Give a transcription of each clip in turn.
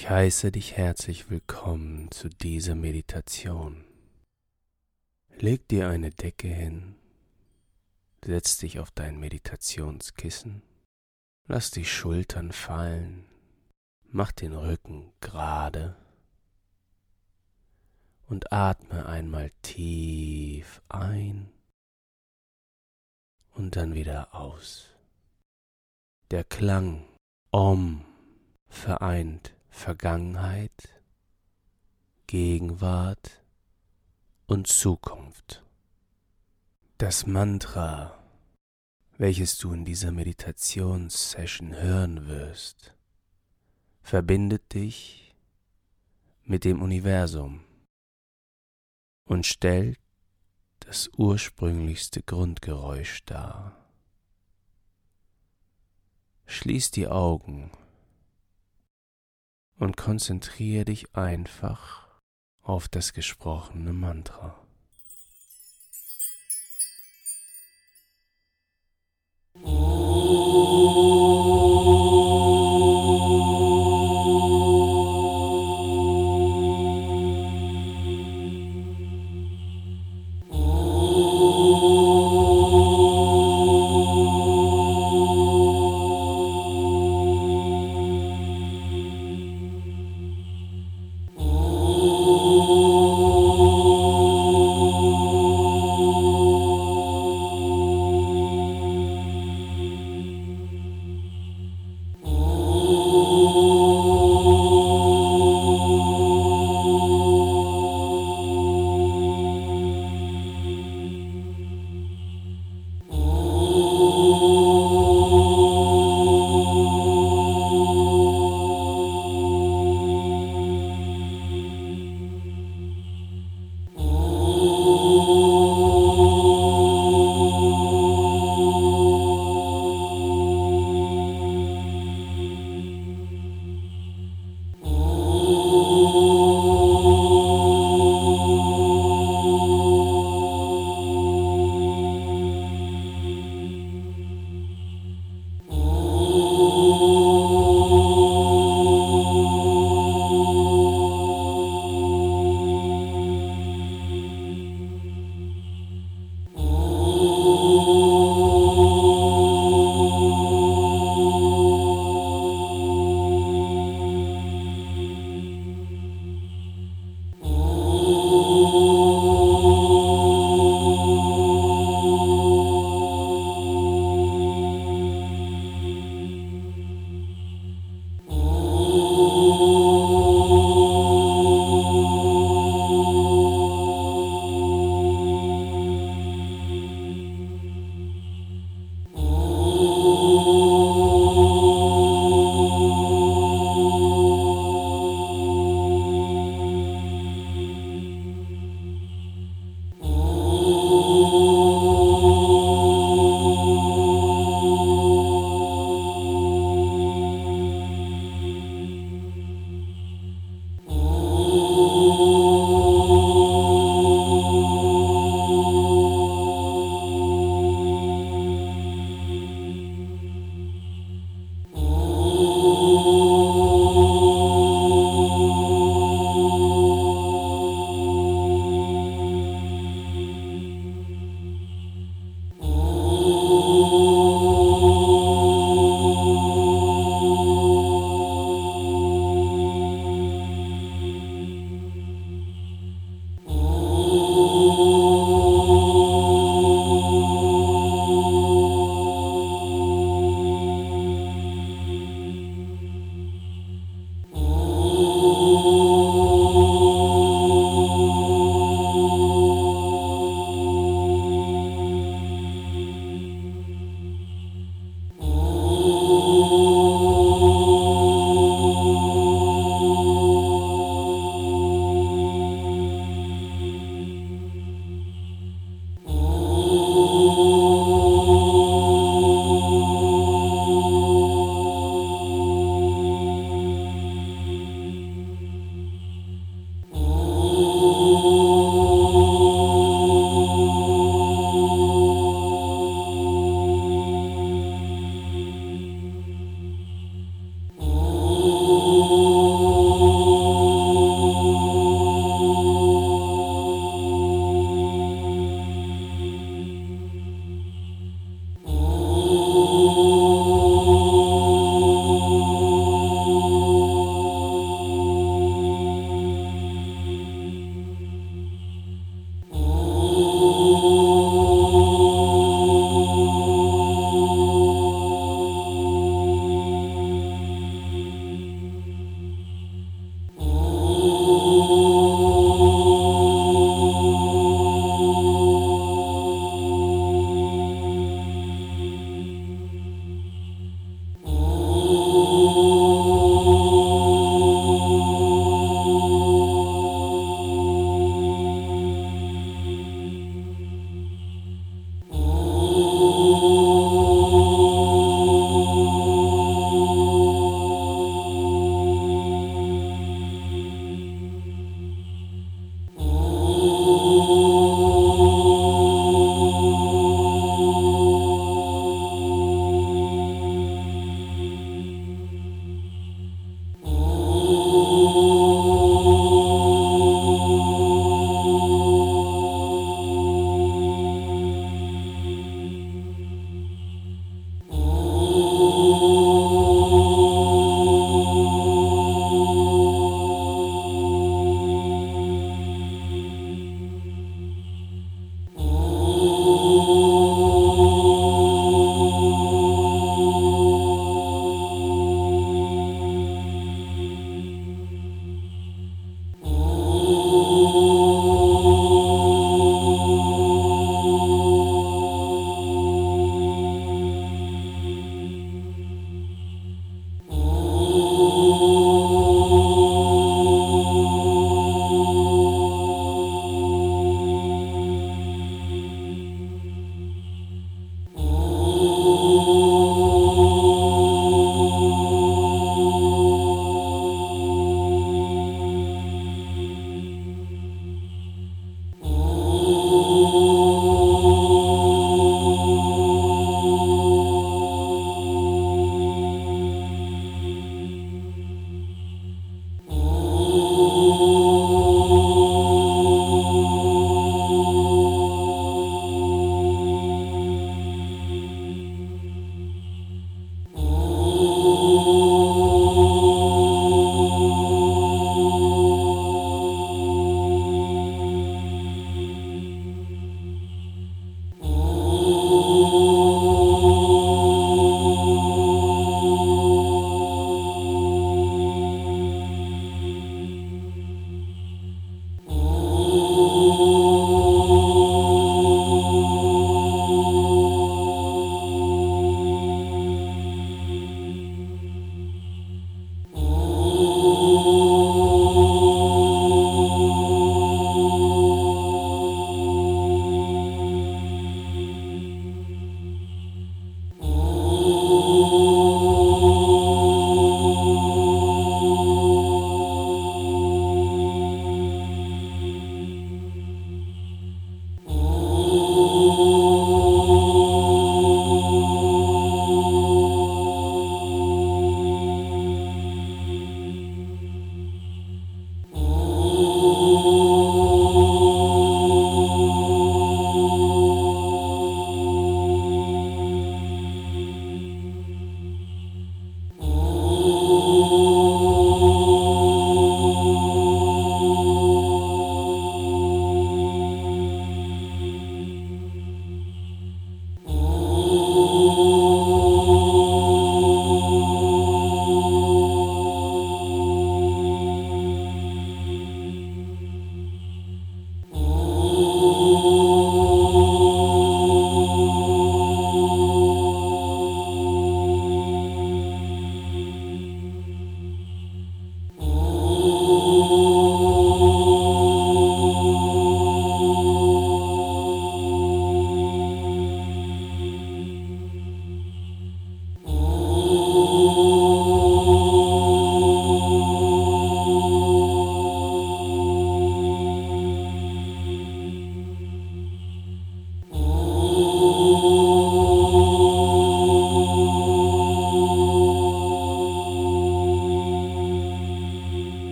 Ich heiße dich herzlich willkommen zu dieser Meditation. Leg dir eine Decke hin, setz dich auf dein Meditationskissen, lass die Schultern fallen, mach den Rücken gerade und atme einmal tief ein und dann wieder aus. Der Klang Om vereint Vergangenheit, Gegenwart und Zukunft. Das Mantra, welches du in dieser Meditationssession hören wirst, verbindet dich mit dem Universum und stellt das ursprünglichste Grundgeräusch dar. Schließ die Augen und konzentriere dich einfach auf das gesprochene Mantra. Oh.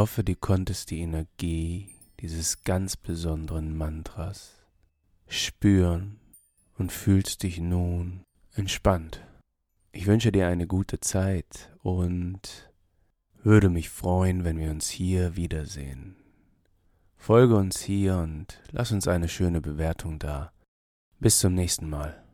Hoffe, du konntest die Energie dieses ganz besonderen Mantras spüren und fühlst dich nun entspannt. Ich wünsche dir eine gute Zeit und würde mich freuen, wenn wir uns hier wiedersehen. Folge uns hier und lass uns eine schöne Bewertung da. Bis zum nächsten Mal.